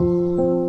嗯。